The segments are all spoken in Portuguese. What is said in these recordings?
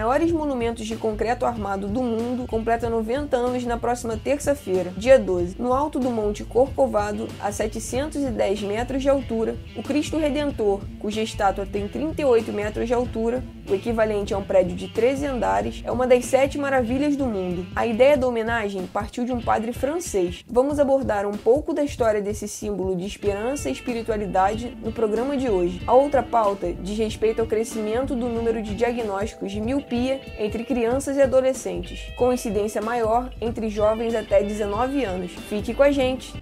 maiores monumentos de concreto armado do mundo, completa 90 anos na próxima terça-feira, dia 12. No alto do Monte Corcovado, a 710 metros de altura, o Cristo Redentor, cuja estátua tem 38 metros de altura, o equivalente a um prédio de 13 andares, é uma das sete maravilhas do mundo. A ideia da homenagem partiu de um padre francês. Vamos abordar um pouco da história desse símbolo de esperança e espiritualidade no programa de hoje. A outra pauta diz respeito ao crescimento do número de diagnósticos de miopia entre crianças e adolescentes, com incidência maior entre jovens até 19 anos. Fique com a gente!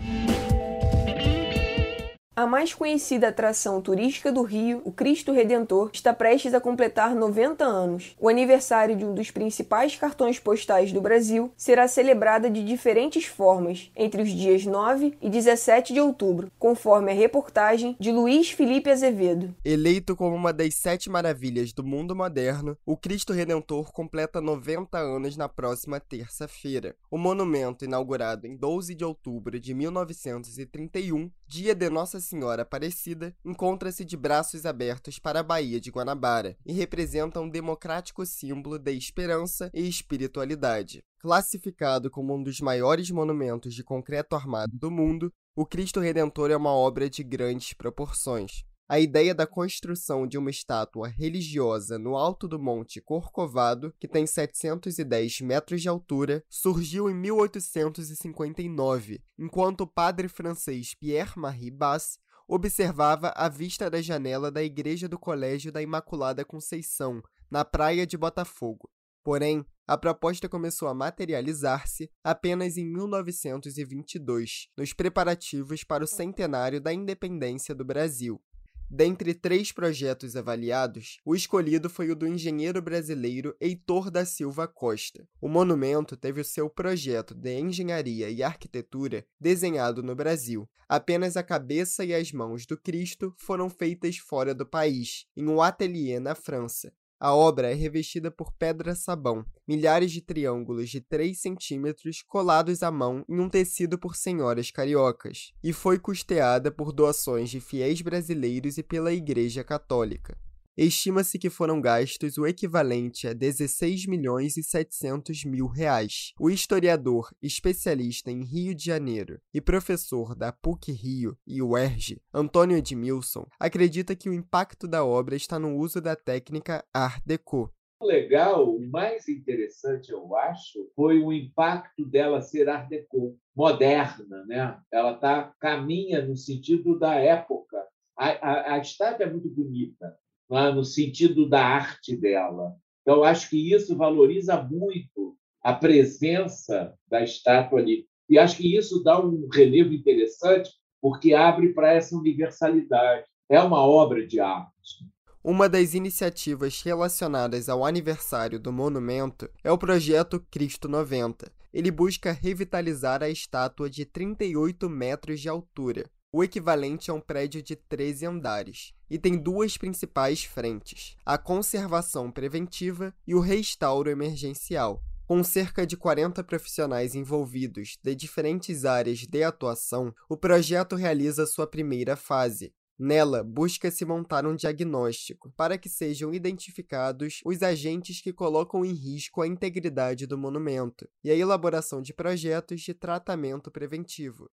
A mais conhecida atração turística do Rio, o Cristo Redentor, está prestes a completar 90 anos. O aniversário de um dos principais cartões postais do Brasil será celebrada de diferentes formas entre os dias 9 e 17 de outubro, conforme a reportagem de Luiz Felipe Azevedo. Eleito como uma das sete maravilhas do mundo moderno, o Cristo Redentor completa 90 anos na próxima terça-feira. O monumento, inaugurado em 12 de outubro de 1931, dia de Nossa Senhora Aparecida, encontra-se de braços abertos para a Baía de Guanabara e representa um democrático símbolo de esperança e espiritualidade. Classificado como um dos maiores monumentos de concreto armado do mundo, o Cristo Redentor é uma obra de grandes proporções. A ideia da construção de uma estátua religiosa no alto do Monte Corcovado, que tem 710 metros de altura, surgiu em 1859, enquanto o padre francês Pierre-Marie Basse observava a vista da janela da igreja do Colégio da Imaculada Conceição, na praia de Botafogo. Porém, a proposta começou a materializar-se apenas em 1922, nos preparativos para o centenário da independência do Brasil. Dentre três projetos avaliados, o escolhido foi o do engenheiro brasileiro Heitor da Silva Costa. O monumento teve o seu projeto de engenharia e arquitetura desenhado no Brasil. Apenas a cabeça e as mãos do Cristo foram feitas fora do país, em um ateliê na França. A obra é revestida por pedra-sabão, milhares de triângulos de 3 centímetros colados à mão em um tecido por senhoras cariocas, e foi custeada por doações de fiéis brasileiros e pela Igreja Católica. Estima-se que foram gastos o equivalente a 16 milhões e 700 mil reais. O historiador, especialista em Rio de Janeiro e professor da PUC Rio e UERJ, Antônio Edmilson, acredita que o impacto da obra está no uso da técnica Art Deco, o legal, o mais interessante, eu acho, foi o impacto dela ser Art Deco, moderna, né? Ela tá caminha no sentido da época. A, a, a estátua é muito bonita, no sentido da arte dela. Então, acho que isso valoriza muito a presença da estátua ali. E acho que isso dá um relevo interessante, porque abre para essa universalidade. É uma obra de arte. Uma das iniciativas relacionadas ao aniversário do monumento é o projeto Cristo 90. Ele busca revitalizar a estátua de 38 metros de altura, o equivalente a um prédio de 13 andares, e tem duas principais frentes: a conservação preventiva e o restauro emergencial. Com cerca de 40 profissionais envolvidos de diferentes áreas de atuação, o projeto realiza sua primeira fase, Nela, busca-se montar um diagnóstico para que sejam identificados os agentes que colocam em risco a integridade do monumento e a elaboração de projetos de tratamento preventivo.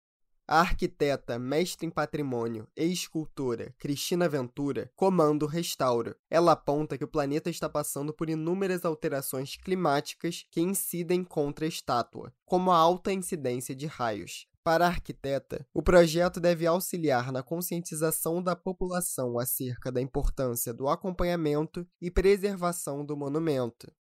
A arquiteta, mestre em patrimônio e escultora Cristina Ventura comanda o restauro. Ela aponta que o planeta está passando por inúmeras alterações climáticas que incidem contra a estátua, como a alta incidência de raios. Para a arquiteta, o projeto deve auxiliar na conscientização da população acerca da importância do acompanhamento e preservação do monumento,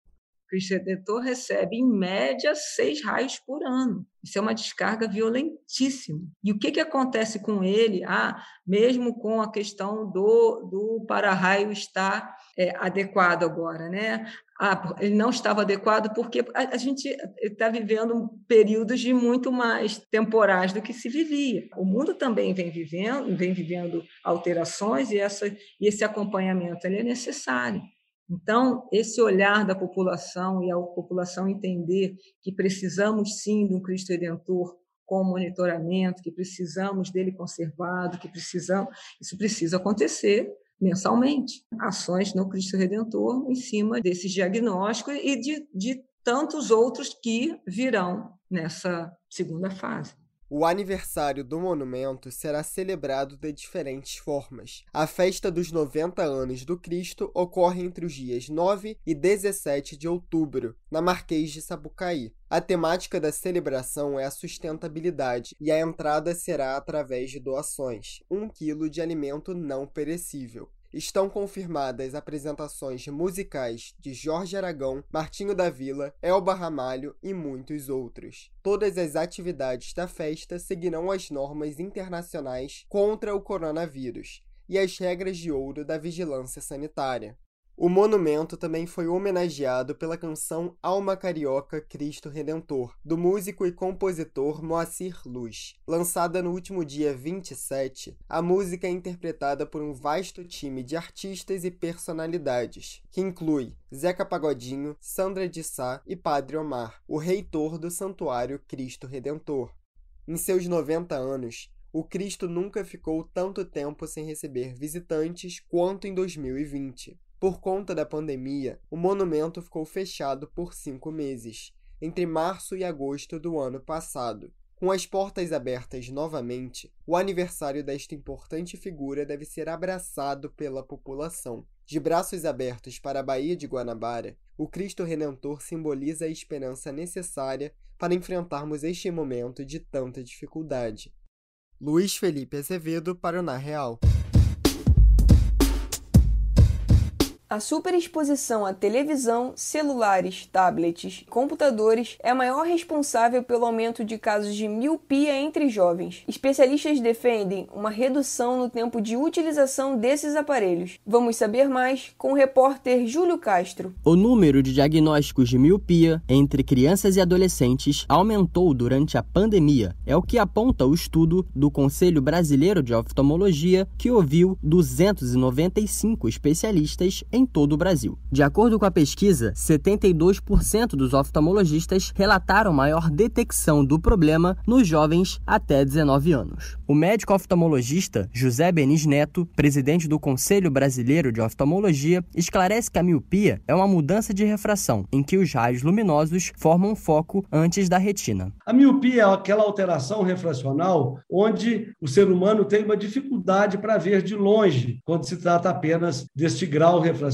Cristo Redentor recebe, em média, seis raios por ano. Isso é uma descarga violentíssima. E o que, que acontece com ele? Ah, mesmo com a questão do, do para-raio estar é, adequado agora, né? Ah, ele não estava adequado porque a, a gente está vivendo períodos de muito mais temporais do que se vivia. O mundo também vem vivendo, vem vivendo alterações e, essa, e esse acompanhamento é necessário. Então, esse olhar da população e a população entender que precisamos sim de um Cristo Redentor com monitoramento, que precisamos dele conservado, que precisamos, isso precisa acontecer mensalmente. Ações no Cristo Redentor em cima desses diagnósticos e de, de tantos outros que virão nessa segunda fase. O aniversário do monumento será celebrado de diferentes formas. A festa dos 90 anos do Cristo ocorre entre os dias 9 e 17 de outubro, na Marquês de Sapucaí. A temática da celebração é a sustentabilidade e a entrada será através de doações, um quilo de alimento não perecível estão confirmadas apresentações musicais de Jorge Aragão, Martinho da Vila, Elba Ramalho e muitos outros. Todas as atividades da festa seguirão as normas internacionais contra o coronavírus e as regras de ouro da vigilância sanitária. O monumento também foi homenageado pela canção Alma Carioca Cristo Redentor, do músico e compositor Moacir Luz. Lançada no último dia 27, a música é interpretada por um vasto time de artistas e personalidades, que inclui Zeca Pagodinho, Sandra de Sá e Padre Omar, o reitor do Santuário Cristo Redentor. Em seus 90 anos, o Cristo nunca ficou tanto tempo sem receber visitantes quanto em 2020. Por conta da pandemia, o monumento ficou fechado por cinco meses, entre março e agosto do ano passado. Com as portas abertas novamente, o aniversário desta importante figura deve ser abraçado pela população. De braços abertos para a Baía de Guanabara, o Cristo Redentor simboliza a esperança necessária para enfrentarmos este momento de tanta dificuldade. Luiz Felipe Azevedo para o Na Real. A superexposição à televisão, celulares, tablets, computadores é a maior responsável pelo aumento de casos de miopia entre jovens. Especialistas defendem uma redução no tempo de utilização desses aparelhos. Vamos saber mais com o repórter Júlio Castro. O número de diagnósticos de miopia entre crianças e adolescentes aumentou durante a pandemia. É o que aponta o estudo do Conselho Brasileiro de Oftalmologia, que ouviu 295 especialistas em em todo o Brasil. De acordo com a pesquisa, 72% dos oftalmologistas relataram maior detecção do problema nos jovens até 19 anos. O médico oftalmologista José Benis Neto, presidente do Conselho Brasileiro de Oftalmologia, esclarece que a miopia é uma mudança de refração em que os raios luminosos formam um foco antes da retina. A miopia é aquela alteração refracional onde o ser humano tem uma dificuldade para ver de longe quando se trata apenas deste grau refracional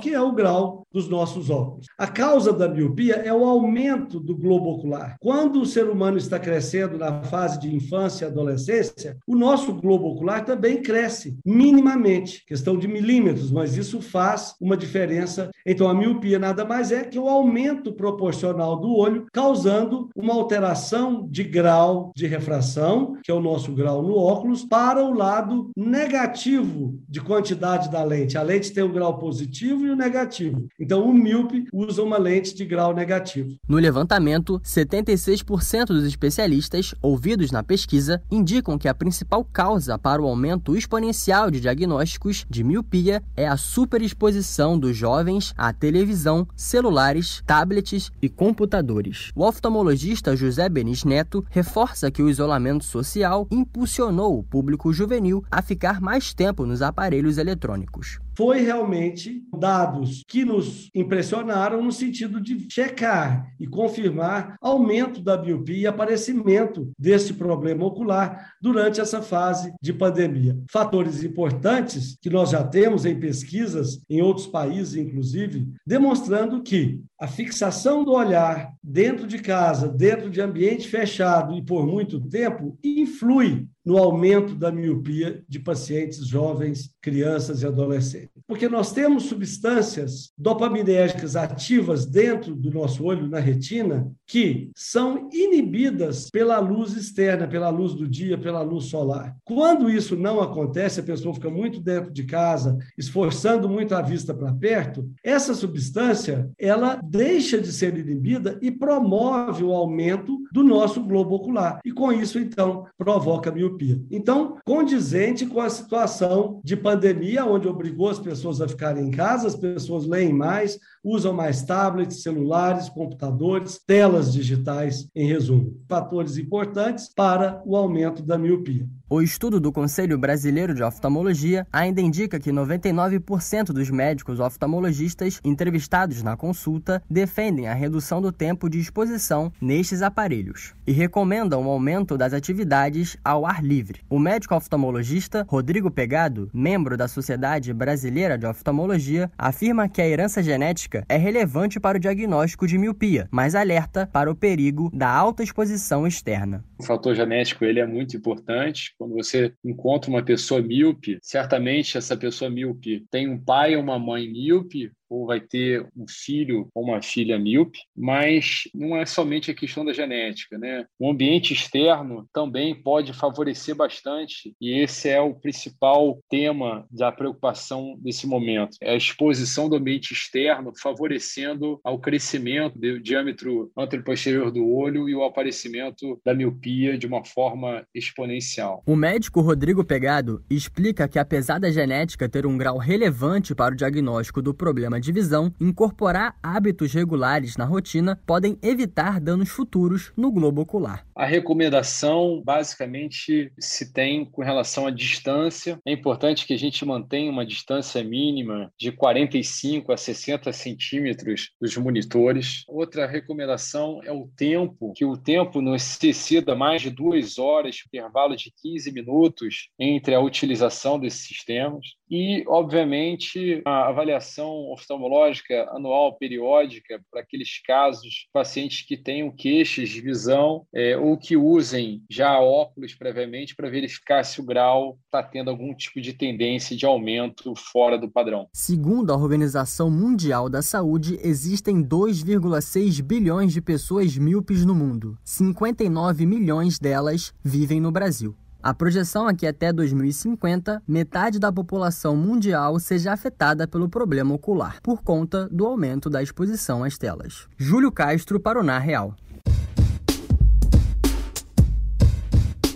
que é o grau dos nossos óculos. A causa da miopia é o aumento do globo ocular. Quando o ser humano está crescendo na fase de infância e adolescência, o nosso globo ocular também cresce minimamente, questão de milímetros, mas isso faz uma diferença. Então, a miopia nada mais é que o aumento proporcional do olho, causando uma alteração de grau de refração, que é o nosso grau no óculos, para o lado negativo de quantidade da lente. A lente tem um grau positivo positivo e o negativo. Então, o míope usa uma lente de grau negativo. No levantamento, 76% dos especialistas ouvidos na pesquisa indicam que a principal causa para o aumento exponencial de diagnósticos de miopia é a superexposição dos jovens à televisão, celulares, tablets e computadores. O oftalmologista José Benis Neto reforça que o isolamento social impulsionou o público juvenil a ficar mais tempo nos aparelhos eletrônicos foi realmente dados que nos impressionaram no sentido de checar e confirmar aumento da miopia e aparecimento desse problema ocular durante essa fase de pandemia. Fatores importantes que nós já temos em pesquisas em outros países, inclusive, demonstrando que a fixação do olhar dentro de casa, dentro de ambiente fechado e por muito tempo, influi no aumento da miopia de pacientes jovens, crianças e adolescentes. Porque nós temos substâncias dopaminérgicas ativas dentro do nosso olho, na retina, que são inibidas pela luz externa, pela luz do dia, pela luz solar. Quando isso não acontece, a pessoa fica muito dentro de casa, esforçando muito a vista para perto, essa substância, ela deixa de ser inibida e promove o aumento do nosso globo ocular. E com isso, então, provoca miopia. Então, condizente com a situação de pandemia, onde obrigou as pessoas a ficarem em casa, as pessoas leem mais, usam mais tablets, celulares, computadores, telas digitais, em resumo. Fatores importantes para o aumento da miopia. O estudo do Conselho Brasileiro de Oftalmologia ainda indica que 99% dos médicos oftalmologistas entrevistados na consulta defendem a redução do tempo de exposição nestes aparelhos e recomendam o aumento das atividades ao ar livre. O médico oftalmologista Rodrigo Pegado, membro da Sociedade Brasileira de Oftalmologia, afirma que a herança genética é relevante para o diagnóstico de miopia, mas alerta para o perigo da alta exposição externa. O fator genético ele é muito importante quando você encontra uma pessoa míope, certamente essa pessoa míope tem um pai ou uma mãe míope, ou vai ter um filho ou uma filha míope, mas não é somente a questão da genética, né? O ambiente externo também pode favorecer bastante e esse é o principal tema da preocupação desse momento. É a exposição do ambiente externo favorecendo ao crescimento do diâmetro anteroposterior do olho e o aparecimento da miopia de uma forma exponencial. O médico Rodrigo Pegado explica que apesar da genética ter um grau relevante para o diagnóstico do problema de visão, incorporar hábitos regulares na rotina podem evitar danos futuros no globo ocular. A recomendação basicamente se tem com relação à distância. É importante que a gente mantenha uma distância mínima de 45 a 60 centímetros dos monitores. Outra recomendação é o tempo, que o tempo não exceda mais de duas horas, intervalo de 15 minutos entre a utilização desses sistemas. E, obviamente, a avaliação oftalmológica anual periódica para aqueles casos, pacientes que tenham queixas de visão é, ou que usem já óculos previamente para verificar se o grau está tendo algum tipo de tendência de aumento fora do padrão. Segundo a Organização Mundial da Saúde, existem 2,6 bilhões de pessoas míopes no mundo. 59 milhões delas vivem no Brasil. A projeção é que até 2050, metade da população mundial seja afetada pelo problema ocular, por conta do aumento da exposição às telas. Júlio Castro para o Na Real.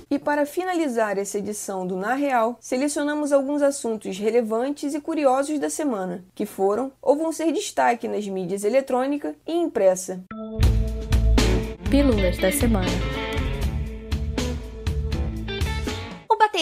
E para finalizar essa edição do Na Real, selecionamos alguns assuntos relevantes e curiosos da semana, que foram ou vão ser destaque nas mídias eletrônica e impressa. Pílulas da semana.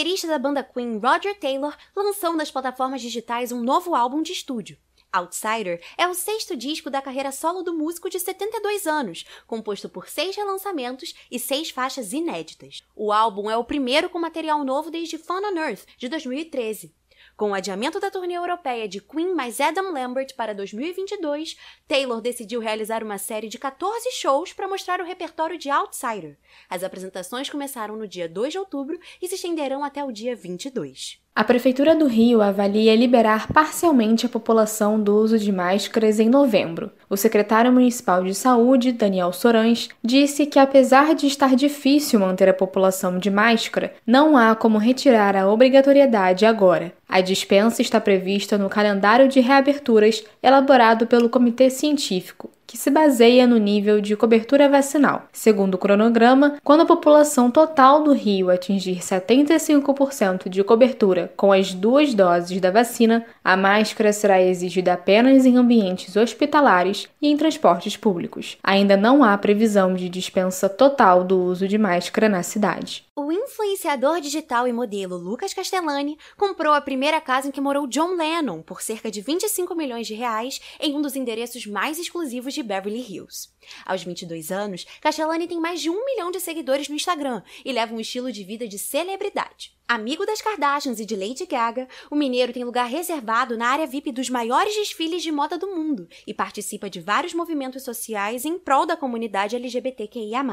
Baterista da banda Queen, Roger Taylor, lançou nas plataformas digitais um novo álbum de estúdio. Outsider é o sexto disco da carreira solo do músico de 72 anos, composto por seis relançamentos e seis faixas inéditas. O álbum é o primeiro com material novo desde Fun on Earth, de 2013. Com o adiamento da turnê europeia de Queen mais Adam Lambert para 2022, Taylor decidiu realizar uma série de 14 shows para mostrar o repertório de Outsider. As apresentações começaram no dia 2 de outubro e se estenderão até o dia 22. A Prefeitura do Rio avalia liberar parcialmente a população do uso de máscaras em novembro. O secretário municipal de saúde, Daniel Sorães, disse que, apesar de estar difícil manter a população de máscara, não há como retirar a obrigatoriedade agora. A dispensa está prevista no calendário de reaberturas elaborado pelo Comitê Científico que se baseia no nível de cobertura vacinal. Segundo o cronograma, quando a população total do Rio atingir 75% de cobertura com as duas doses da vacina, a máscara será exigida apenas em ambientes hospitalares e em transportes públicos. Ainda não há previsão de dispensa total do uso de máscara na cidade. O influenciador digital e modelo Lucas Castellani comprou a primeira casa em que morou John Lennon por cerca de 25 milhões de reais em um dos endereços mais exclusivos de Beverly Hills. Aos 22 anos, Castellani tem mais de um milhão de seguidores no Instagram e leva um estilo de vida de celebridade. Amigo das Kardashians e de Lady Gaga, o mineiro tem lugar reservado na área VIP dos maiores desfiles de moda do mundo e participa de vários movimentos sociais em prol da comunidade LGBTQIA.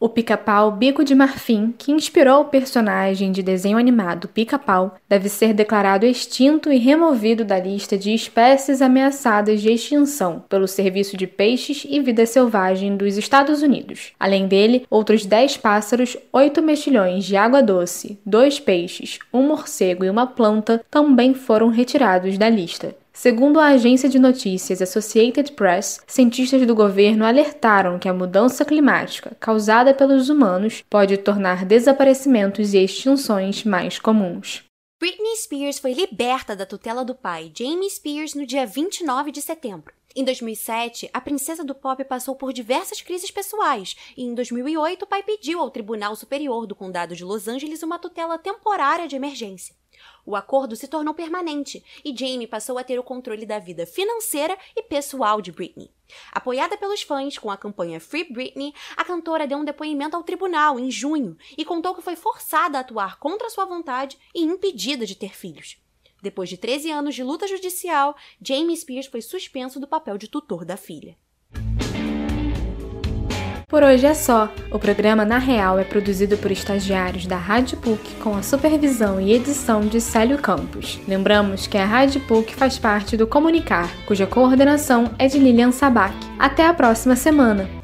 O pica-pau Bico de Marfim, que inspirou o personagem de desenho animado Pica-Pau, deve ser declarado extinto e removido da lista de espécies ameaçadas de extinção pelo Serviço de Peixes e Vida Selvagem dos Estados Unidos. Além dele, outros 10 pássaros, 8 mexilhões de água doce, 2 peixes peixes, um morcego e uma planta também foram retirados da lista. Segundo a agência de notícias Associated Press, cientistas do governo alertaram que a mudança climática causada pelos humanos pode tornar desaparecimentos e extinções mais comuns. Britney Spears foi liberta da tutela do pai, Jamie Spears, no dia 29 de setembro. Em 2007, a princesa do pop passou por diversas crises pessoais e em 2008 o pai pediu ao Tribunal Superior do Condado de Los Angeles uma tutela temporária de emergência. O acordo se tornou permanente e Jamie passou a ter o controle da vida financeira e pessoal de Britney. Apoiada pelos fãs com a campanha Free Britney, a cantora deu um depoimento ao tribunal em junho e contou que foi forçada a atuar contra sua vontade e impedida de ter filhos. Depois de 13 anos de luta judicial, Jamie Spears foi suspenso do papel de tutor da filha. Por hoje é só. O programa Na Real é produzido por estagiários da Rádio PUC com a supervisão e edição de Célio Campos. Lembramos que a Rádio PUC faz parte do Comunicar, cuja coordenação é de Lilian Sabac. Até a próxima semana!